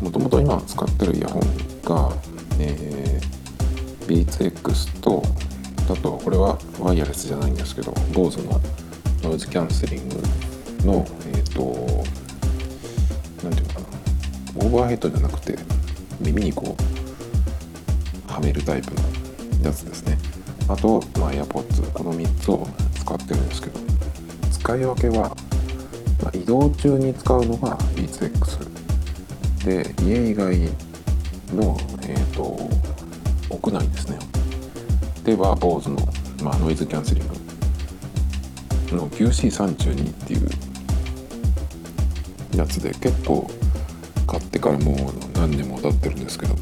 もともと今使ってるイヤホンが、えー、BeatsX とあとこれはワイヤレスじゃないんですけど BOSE のノイズキャンセリングのえっ、ー、と何ていうのかなオーバーヘッドじゃなくて耳にこうはめるタイプのやつですね。あと、まあ、AirPods この3つを使ってるんですけど使い分けは、まあ、移動中に使うのが BeatsX で家以外の、えーと、屋内ですね。では BOSE の、まあ、ノイズキャンセリングの QC32 っていうやつで結構買ってからもう何年も経ってるんですけど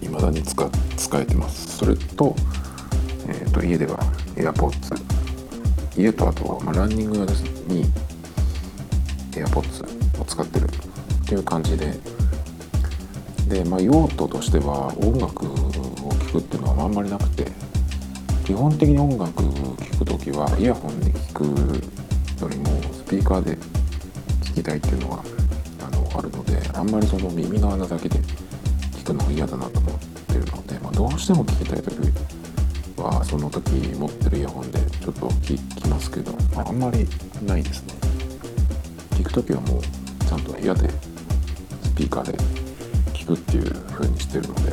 未だに使使えてます。それと,、えーと、家では AirPods 家とあと、まあ、ランニング用に AirPods 使ってるっていう感じで。で、まあ、用途としては音楽を聴くっていうのはあんまりなくて基本的に音楽聴く時はイヤホンで聴くよりもスピーカーで聴きたいっていうのがあのあるのであんまりその耳の穴だけで聞くのが嫌だなと思ってるので、まあ、どうしても聞きたい時はその時持ってるイヤホンでちょっと聞きますけど、まあ、あんまりないですね。聞く時はもうちゃんと部屋でスピーカーで聞くっていう風にしてるので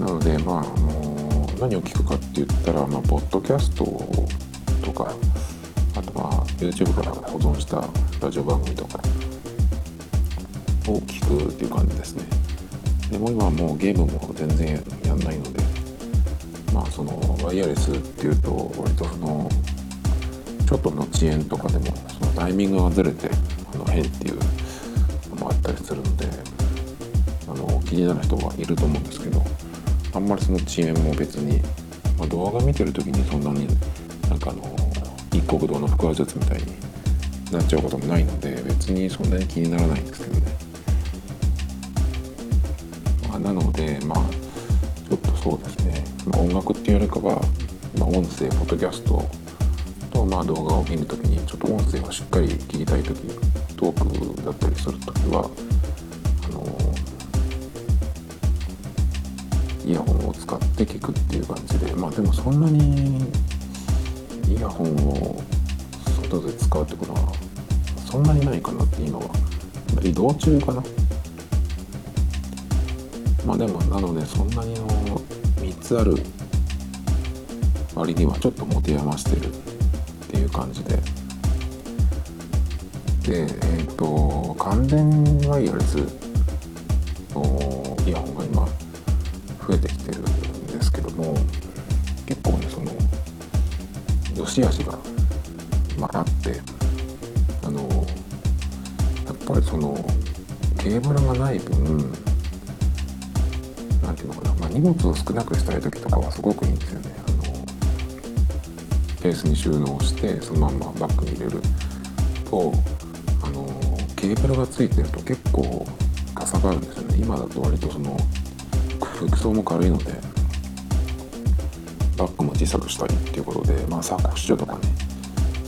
なのでまああの何を聞くかって言ったら、まあ、ポッドキャストとかあとは YouTube から保存したラジオ番組とかを聞くっていう感じですね。でも今はもうゲームも全然やんないのでまあそのワイヤレスっていうと割とそのちょっとの遅延とかでもそのタイミングがずれて変っていうのもあったりするのであの気になる人はいると思うんですけどあんまりその遅延も別に、まあ、動画見てる時にそんなになんかあの一国道の腹話術みたいになっちゃうこともないので別にそんなに気にならないんですけどね、まあ、なのでまあちょっとそうですね、まあ、音楽っていうよりかは、まあ、音声ポッドキャストとまあ動画を見るときにちょっと音声をしっかり聞きたいときトークだったりするときはあのイヤホンを使って聞くっていう感じでまあでもそんなにイヤホンを外で使うってことはそんなにないかなって今は。移動中かな。まあでもなのでそんなにの3つある割にはちょっと持て余してるっていう感じで。でえっ、ー、と完全ワイヤレスのイヤホンが今増えてきてるんですけども結構ねその良し悪しが、まあ、ってあのやっぱりそのケーブルがない分何ていうのかな、まあ、荷物を少なくしたい時とかはすごくいいんですよね。あのケースに収納してそのままバッグに入れるとケーブルがついてると結構かさばるんですよね。今だと割とその服装も軽いのでバッグも小さくしたりっていうことで、まあ、サコッシュとかね。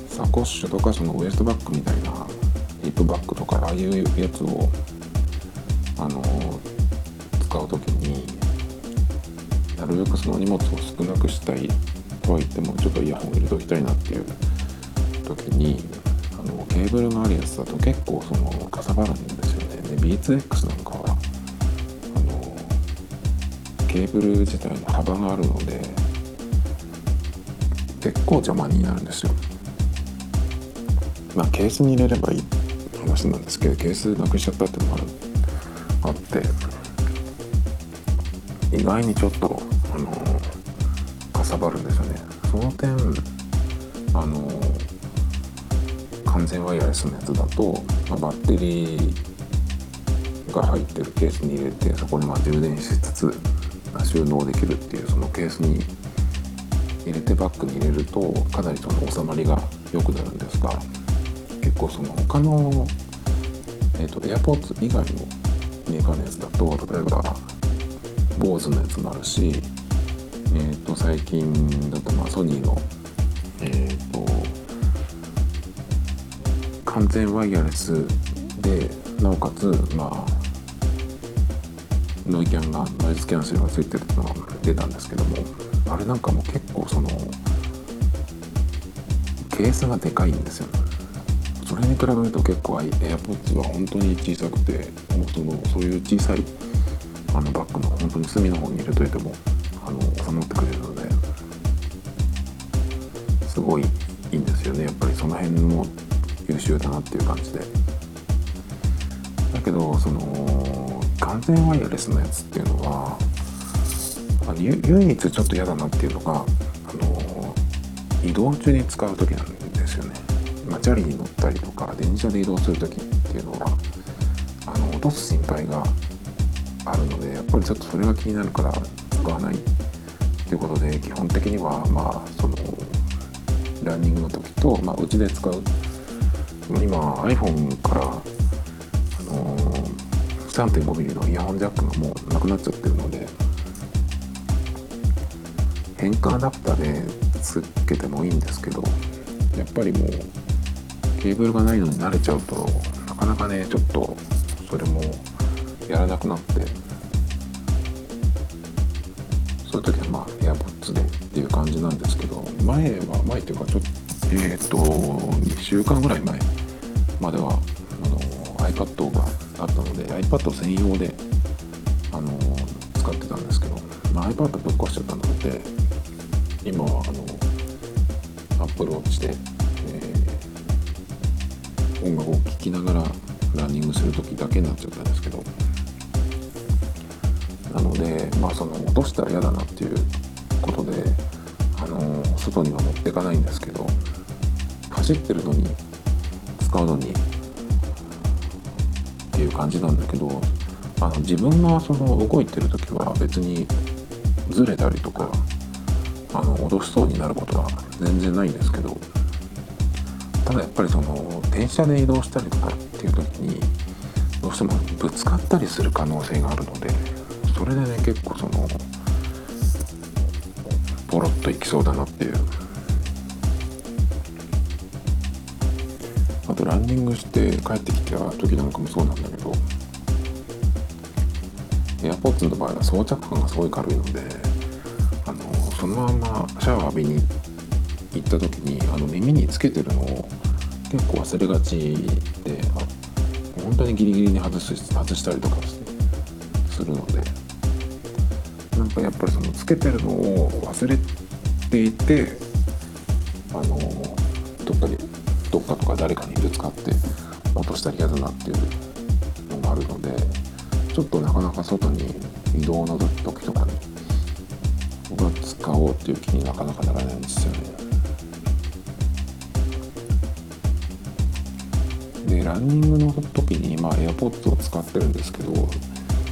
サコッシュとかそのウエストバッグみたいなリップバッグとかああいうやつをあの使う時になるべくその荷物を少なくしたいとは言ってもちょっとイヤホンを入れときたいなっていう時にあのケーブルがあるやつだと結構そのかさばるんですよね。で BeatsX なんかはあのケーブル自体の幅があるので結構邪魔になるんですよ。まあケースに入れればいい話なんですけどケースなくしちゃったっていうのがあって意外にちょっとあのかさばるんですよね。その点あの完全ワイヤレスのやつだと、まあ、バッテリーが入ってるケースに入れてそこにまあ充電しつつ収納できるっていうそのケースに入れてバッグに入れるとかなりその収まりが良くなるんですが結構その他の、えーと、AirPods 以外のメーカーのやつだと例えば BOSE のやつもあるし、えー、と最近だとまあソニーのえ、ー、完全ワイヤレスでなおかつまあノイキャンがノイズキャンセルがついてるってのが出たんですけどもあれなんかも結構そのケースがでかいんですよ。ねそれに比べると結構 AirPods は本当に小さくてもうそのそういう小さいあのバッグの本当に隅の方に入れといてもあの収まってくれるのですごいいいんですよね。やっぱりその辺も優秀だなっていう感じで。だけどその完全ワイヤレスのやつっていうのは唯一ちょっと嫌だなっていうのがあの移動中に使う時なんですよね、まあ、チャリに乗ったりとか電車で移動する時っていうのはあの落とす心配があるのでやっぱりちょっとそれが気になるから使わないっていうことで基本的にはまあそのランニングの時と、まあ、うちで使う今 iPhone から、あのー、3.5mm のイヤホンジャックがもうなくなっちゃってるので変換アダプターでつけてもいいんですけどやっぱりもうケーブルがないのに慣れちゃうとなかなかねちょっとそれもやらなくなってそういう時はまあ AirPods でっていう感じなんですけど前は前っていうかちょっとえっ、と2週間ぐらい前まではあの iPad があったので iPad 専用であの使ってたんですけど、まあ、iPad ぶっ壊しちゃったので今はあの Apple Watch で、えー、音楽を聴きながらランニングする時だけになっちゃったんですけどなのでまあその落としたら嫌だなっていうことであの外には持っていかないんですけど走ってるのに使うのにっていう感じなんだけどあの自分がその動いてる時は別にずれたりとかあの脅しそうになることは全然ないんですけどただやっぱりその電車で移動したりとかっていう時にどうしてもぶつかったりする可能性があるのでそれでね結構そのポロッといきそうだなっていうとランニングして帰ってきた時なんかもそうなんだけど AirPods の場合は装着感がすごい軽いのであのそのままシャワー浴びに行った時にあの耳につけてるのを結構忘れがちで本当にギリギリに外す外したりとかするのでなんかやっぱりそのつけてるのを忘れていてあのかとか誰かにぶつかって落としたら嫌だなっていうのがあるのでちょっとなかなか外に移動の時とかに僕は使おうっていう気になかなかならないんですよね。でランニングの時に、まあ、AirPods を使ってるんですけど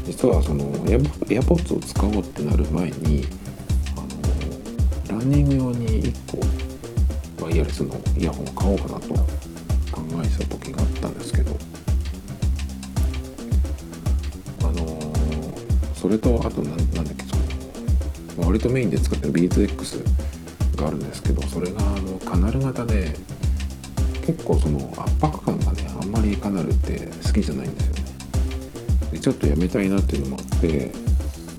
実はその AirPods を使おうってなる前にあのランニング用に1個イヤレスのイヤホンを買おうかなと考えてた時があったんですけどあのそれとあと何だっけその割とメインで使ってる BeatsX があるんですけどそれがあのカナル型で結構その圧迫感がねあんまりカナルって好きじゃないんですよね。でちょっとやめたいなっていうのもあって、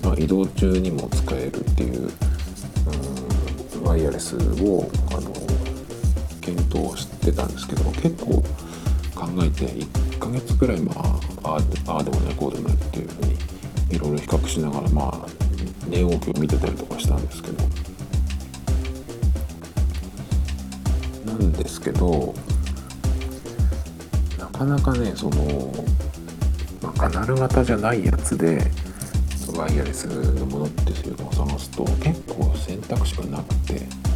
まあ、移動中にも使えるっていううワイヤレスをあの検討してたんですけど結構考えて1ヶ月くらいまあああでもないこうでもないっていうふうにいろいろ比較しながらまあ値動きを見てたりとかしたんですけど。なんですけどなかなかねそのカナル型じゃないやつでワイヤレスのものっていうのを探すと結構選択肢がなくて。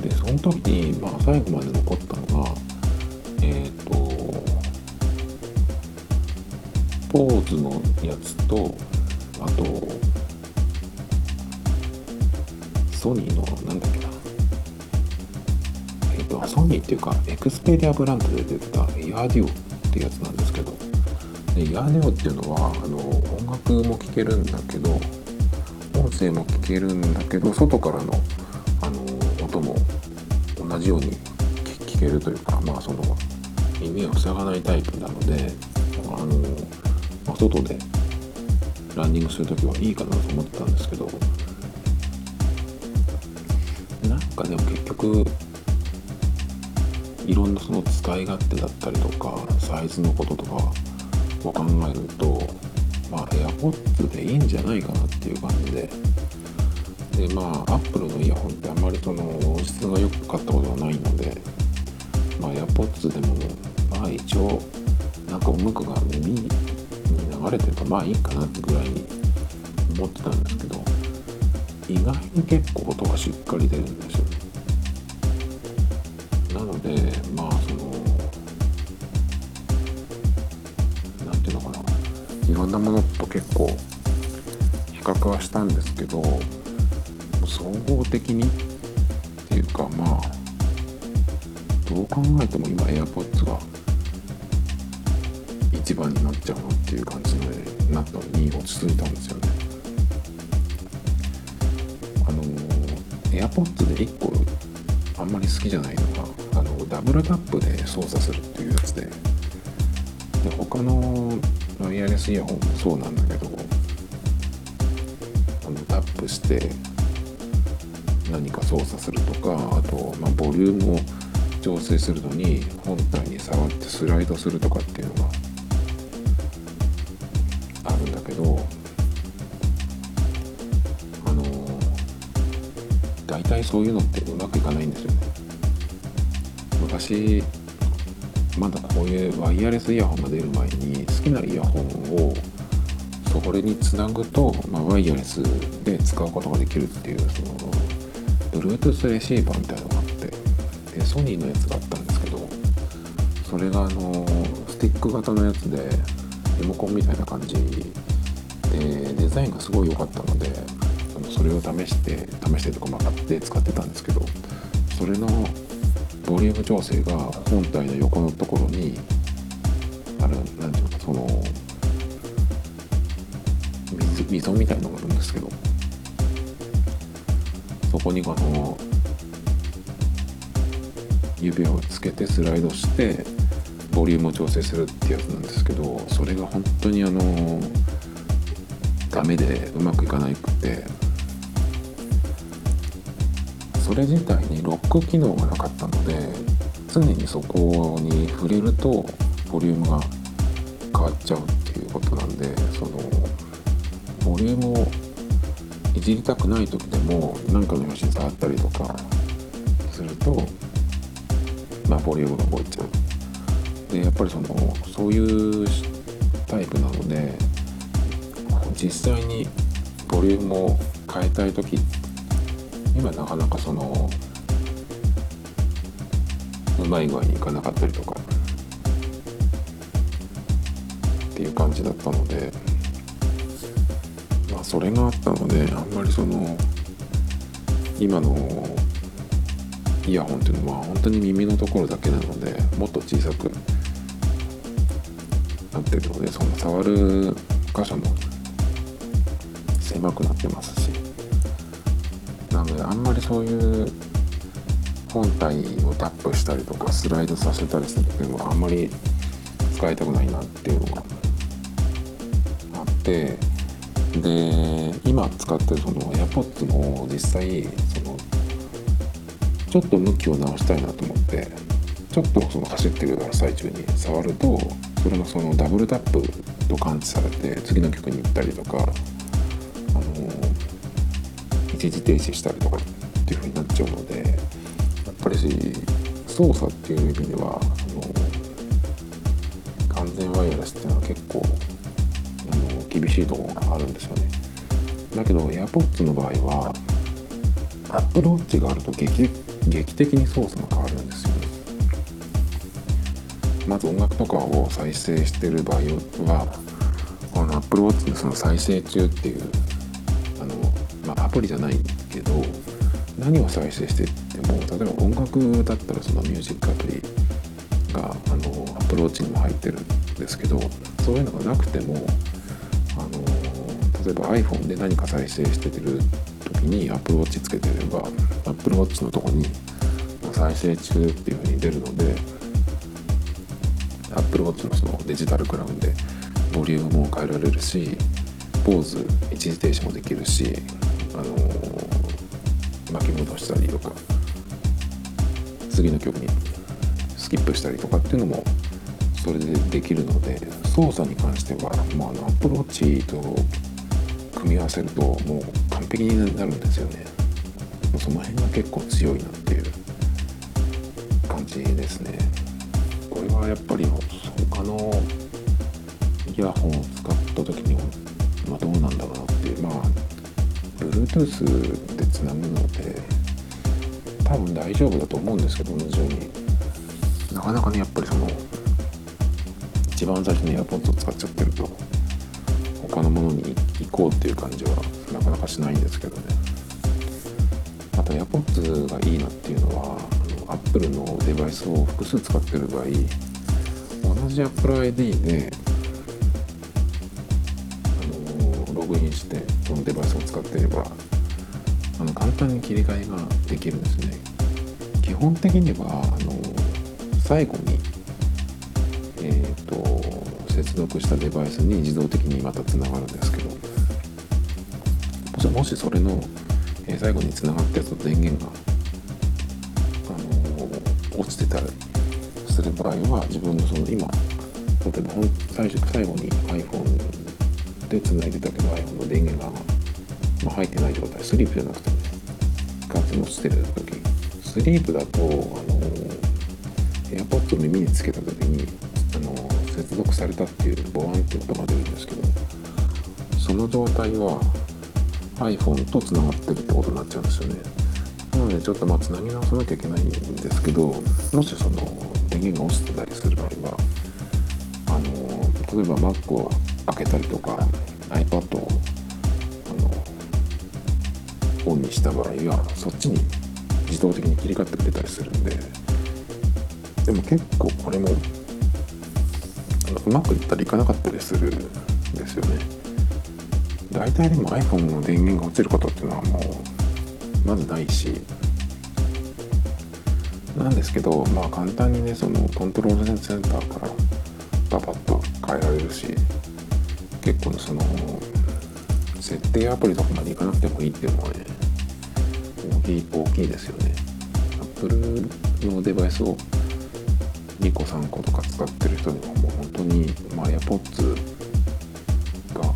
でその時に、まあ、最後まで残ったのがえっ、ー、とポーズのやつとあとソニーのなんだっけな。えっ、ー、とソニーっていうかエクスペリアブランドで出てたイヤーデュオってやつなんですけど。でイヤーデュオっていうのはあの音楽も聴けるんだけど音声も聞けるんだけど外からの同じように聞けるというかまあその耳を塞がないタイプなのであの、まあ、外でランニングする時はいいかなと思ってたんですけどなんかでも結局いろんなその使い勝手だったりとかサイズのこととかを考えるとまあ AirPods でいいんじゃないかなっていう感じででまあ Apple のイヤホンってあんまりその音質が良かったことはないのでまあ AirPods でもまあ一応なんか音楽が耳に流れてるとまあいいかなってぐらいに思ってたんですけど意外に結構音がしっかり出るんですよ。なのでまあその何ていうのかな。いろんなものと結構比較はしたんですけど総合的にっていうかまあどう考えても今 AirPods が一番になっちゃうなっていう感じになったのに落ち着いたんですよね。あの AirPods で1個あんまり好きじゃないのがあのダブルタップで操作するっていうやつでで他のワイヤレスイヤホンもそうなんだけどあのタップして何か操作するとかあと、まあ、ボリュームを調整するのに本体に触ってスライドするとかっていうのがあるんだけどあの大体そういうのってうまくいかないんですよね。昔まだこういうワイヤレスイヤホンが出る前に好きなイヤホンをそれにつなぐと、まあ、ワイヤレスで使うことができるっていうその Bluetooth レシーバーみたいなのがあってでソニーのやつがあったんですけどそれがあのスティック型のやつでリモコンみたいな感じ。でデザインがすごい良かったのでそれを試して試してとかまあって使ってたんですけどそれのボリューム調整が本体の横のところにある何ていうのかその溝みたいのがあるんですけどそこにあの指をつけてスライドしてボリュームを調整するってやつなんですけどそれが本当にあのダメでうまくいかないくてそれ自体にロック機能がなかったので常にそこに触れるとボリュームが変わっちゃうっていうことなんでそのボリュームをいじりたくない時でも何かの拍子に触ったりとかするとまあボリュームが動いちゃう。でやっぱりそのそういうタイプなので実際にボリュームを変えたい時今なかなかそのうまい具合にいかなかったりとかっていう感じだったのでそれがあったのであんまりその今のイヤホンっていうのは本当に耳のところだけなのでもっと小さくなってるのでその触る箇所も狭くなってますし。なのであんまりそういう本体をタップしたりとかスライドさせたりするっていうのはあんまり使いたくないなっていうのがあってで今使ってるその AirPods も実際そのちょっと向きを直したいなと思ってちょっとその走ってる最中に触るとそれのそのダブルタップと感知されて次の曲に行ったりとかあの一時停止したりとかっていう風になっちゃうのでやっぱり操作っていう意味ではその完全ワイヤレスっていうのは結構厳しいところがあるんですよね。だけど AirPods の場合は Apple Watch があると劇劇的に操作が変わるんですよね。まず音楽とかを再生してる場合はこの Apple Watch のその再生中っていうあの、まあ、アプリじゃないけど何を再生してっても例えば音楽だったらそのミュージックアプリがあのアプローチにも入ってるんですけどそういうのがなくても例えば iPhone で何か再生しててる時に Apple Watch つけてれば Apple Watch のとこに再生中っていう風に出るので Apple Watch のそのデジタルクラウンでボリュームも変えられるしポーズ一時停止もできるしあの巻き戻したりとか次の曲にスキップしたりとかっていうのもそれでできるので操作に関しては、ま、アプローチと組み合わせるともう完璧になるんですよね。その辺が結構強いなっていう感じですね。これはやっぱり他のイヤホンを使った時にまあ、どうなんだろうなっていう。まあ Bluetooth でつなぐので多分大丈夫だと思うんですけど同じように。なかなかねやっぱりその一番最初に AirPods を使っちゃってると。他のものに行こうっていう感じはなかなかしないんですけどね。あと AirPods がいいなっていうのは Apple のデバイスを複数使ってる場合同じ Apple ID であのログインしてそのデバイスを使っていればあの簡単に切り替えができるんですね。基本的にはあの最後にえーと、接続したデバイスに自動的にまたつながるんですけど。もしそれの、え、最後につながったやつの電源が、あのー、落ちてたりする場合は自分のその今例えば最初最後に iPhone でつないでたけど iPhone の電源が、ま、入ってない状態スリープじゃなくてねガツン落ちてる時スリープだと、あのー AirPods を耳につけた時に接続されたっていうボワンって音が出るんですけどその状態は iPhone とつながってるってことになっちゃうんですよね。なのでちょっとまあつなぎ直さなきゃいけないんですけどもしその電源が落ちてたりする場合はあの例えば Mac を開けたりとか iPad をあのオンにした場合はそっちに自動的に切り替わってくれたりするんででも結構これもうまくいったりいかなかったりするんですよね。大体でも iPhone の電源が落ちることっていうのはもうまずないし。なんですけどまあ簡単にねそのコントロールセンターからパパッと変えられるし結構その設定アプリとかまでいかなくてもいいっていうのはね大きい大きいですよね。Apple のデバイスを2個3個とか使ってる人にはもう本当に、まあ、AirPods がや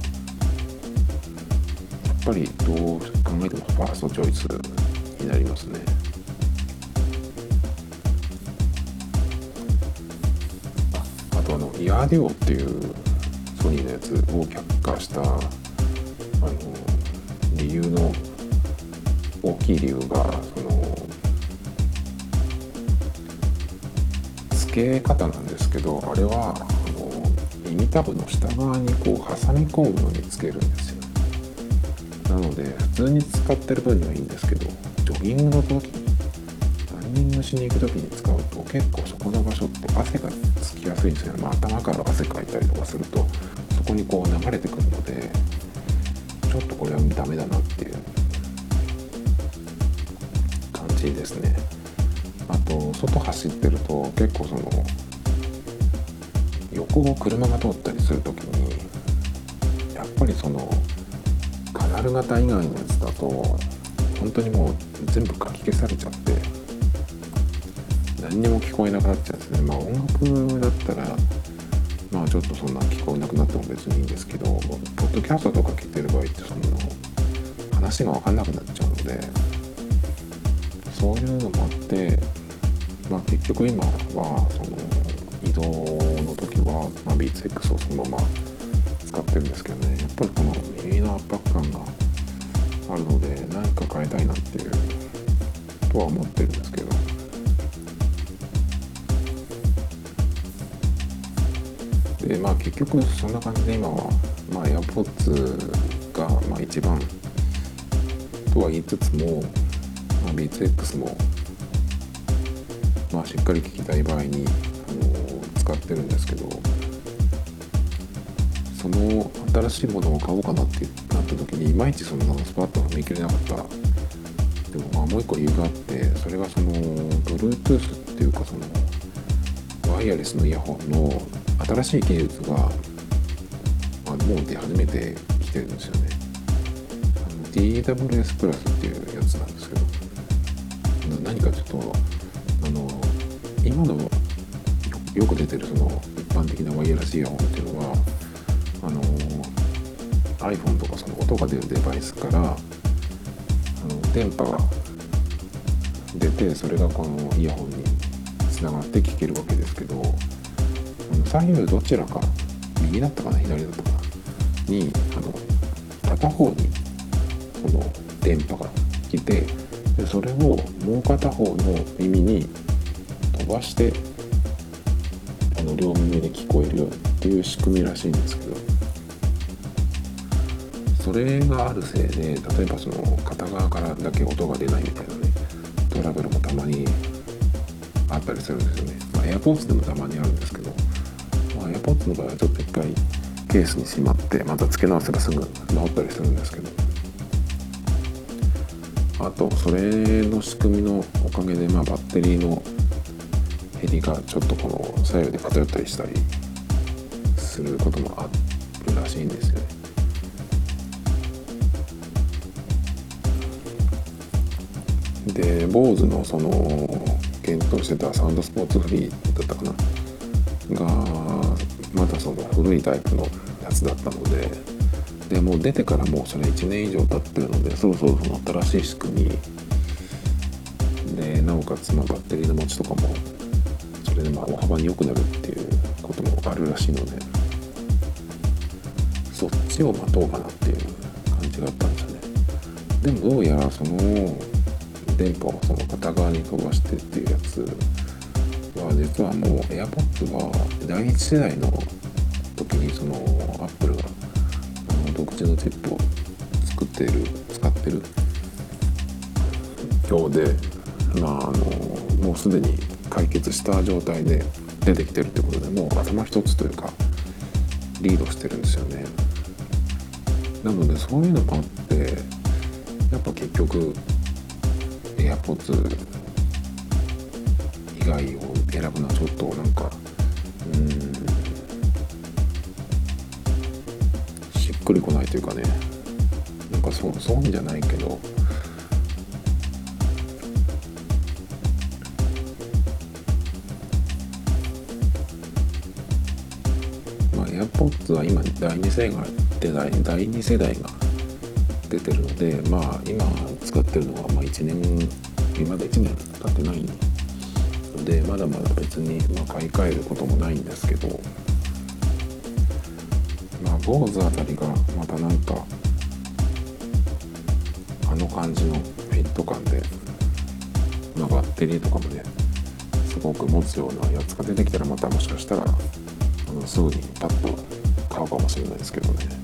っぱりどう考えてもファーストチョイスになりますね。あとあのイヤーデュオっていうソニーのやつを却下したあの理由の大きい理由がけ方なんですけどあれはあの耳たぶの下側にこう挟み込むようにつけるんですよ。なので普通に使ってる分にはいいんですけどジョギングの時ランニングしに行く時に使うと結構そこの場所って汗がつきやすいんですよね、まあ、頭から汗かいたりとかするとそこにこう流れてくるのでちょっとこれはダメだなっていう感じですね。あと外走ってると結構その横を車が通ったりする時にやっぱりそのカナル型以外のやつだと本当にもう全部かき消されちゃって何にも聞こえなくなっちゃうんですね。まあ音楽だったらまあちょっとそんな聞こえなくなっても別にいいんですけどポッドキャストとか聞いてる場合ってその話が分かんなくなっちゃうのでそういうのもあってまあ、結局今はその移動の時は、まあ、BeatsX をそのまま使ってるんですけどね。やっぱりこの耳の圧迫感があるので何か変えたいなっていうとは思ってるんですけど。でまあ結局そんな感じで今は、まあ、AirPods がまあ一番とは言いつつも、まあ、BeatsX もまあ、しっかり聞きたい場合に、あの使ってるんですけどその新しいものを買おうかなってなった時にいまいちそのスパッと踏み切れなかった。でもまあもう一個理由があってそれがその Bluetooth っていうかそのワイヤレスのイヤホンの新しい技術が、まあ、もう出始めてきてるんですよね。DWS プラスっていうやつなんですけど何かちょっとあの今のよく出てるその一般的なワイヤレスイヤホンっていうのはあの iPhone とかその音が出るデバイスからあの電波が出てそれがこのイヤホンにつながって聞けるわけですけど左右どちらか右だったかな左だったかなにあの片方にこの電波が来てでそれをもう片方の耳にばしてあの両耳で聞こえるよっていう仕組みらしいんですけど。それがあるせいで例えばその片側からだけ音が出ないみたいなねトラブルもたまにあったりするんですよね、まあ、AirPods でもたまにあるんですけど、まあ、AirPods の場合はちょっと一回ケースにしまってまた付け直せばすぐ治ったりするんですけど。あとそれの仕組みのおかげで、まあ、バッテリーの減りがちょっとこの左右で偏ったりしたりすることもあるらしいんですよね。で BOSE のその検討してたサウンドスポーツフリーだったかな？がまだその古いタイプのやつだったのででもう出てからもうそれ1年以上経ってるのでそろそろその新しい仕組みでなおかつまバッテリーの持ちとかもそれでまあ大幅に良くなるっていうこともあるらしいのでそっちを待とうかなっていう感じがあったんですよね。でもどうやらその電波をその片側に飛ばしてっていうやつは実はもう AirPods が第一世代の時にその Apple が独自のチップを作っている使ってる。ようでまああのもうすでに解決した状態で出てきてるってことでもう頭一つというかリードしてるんですよね。なのでそういうのもあってやっぱ結局 AirPods 以外を選ぶのはちょっとなんかうんしっくりこないというかね。なんかそう損じゃないけどは今第2世代第第2世代が出てるのでまあ今使ってるのはまあ1年まだ1年経ってないのでまだまだ別にま買い替えることもないんですけどまあ BOSE あたりがまたなんかあの感じのフィット感で、まあ、バッテリーとかもねすごく持つようなやつが出てきたらまたもしかしたらすぐにパッのかもしれないですけどね。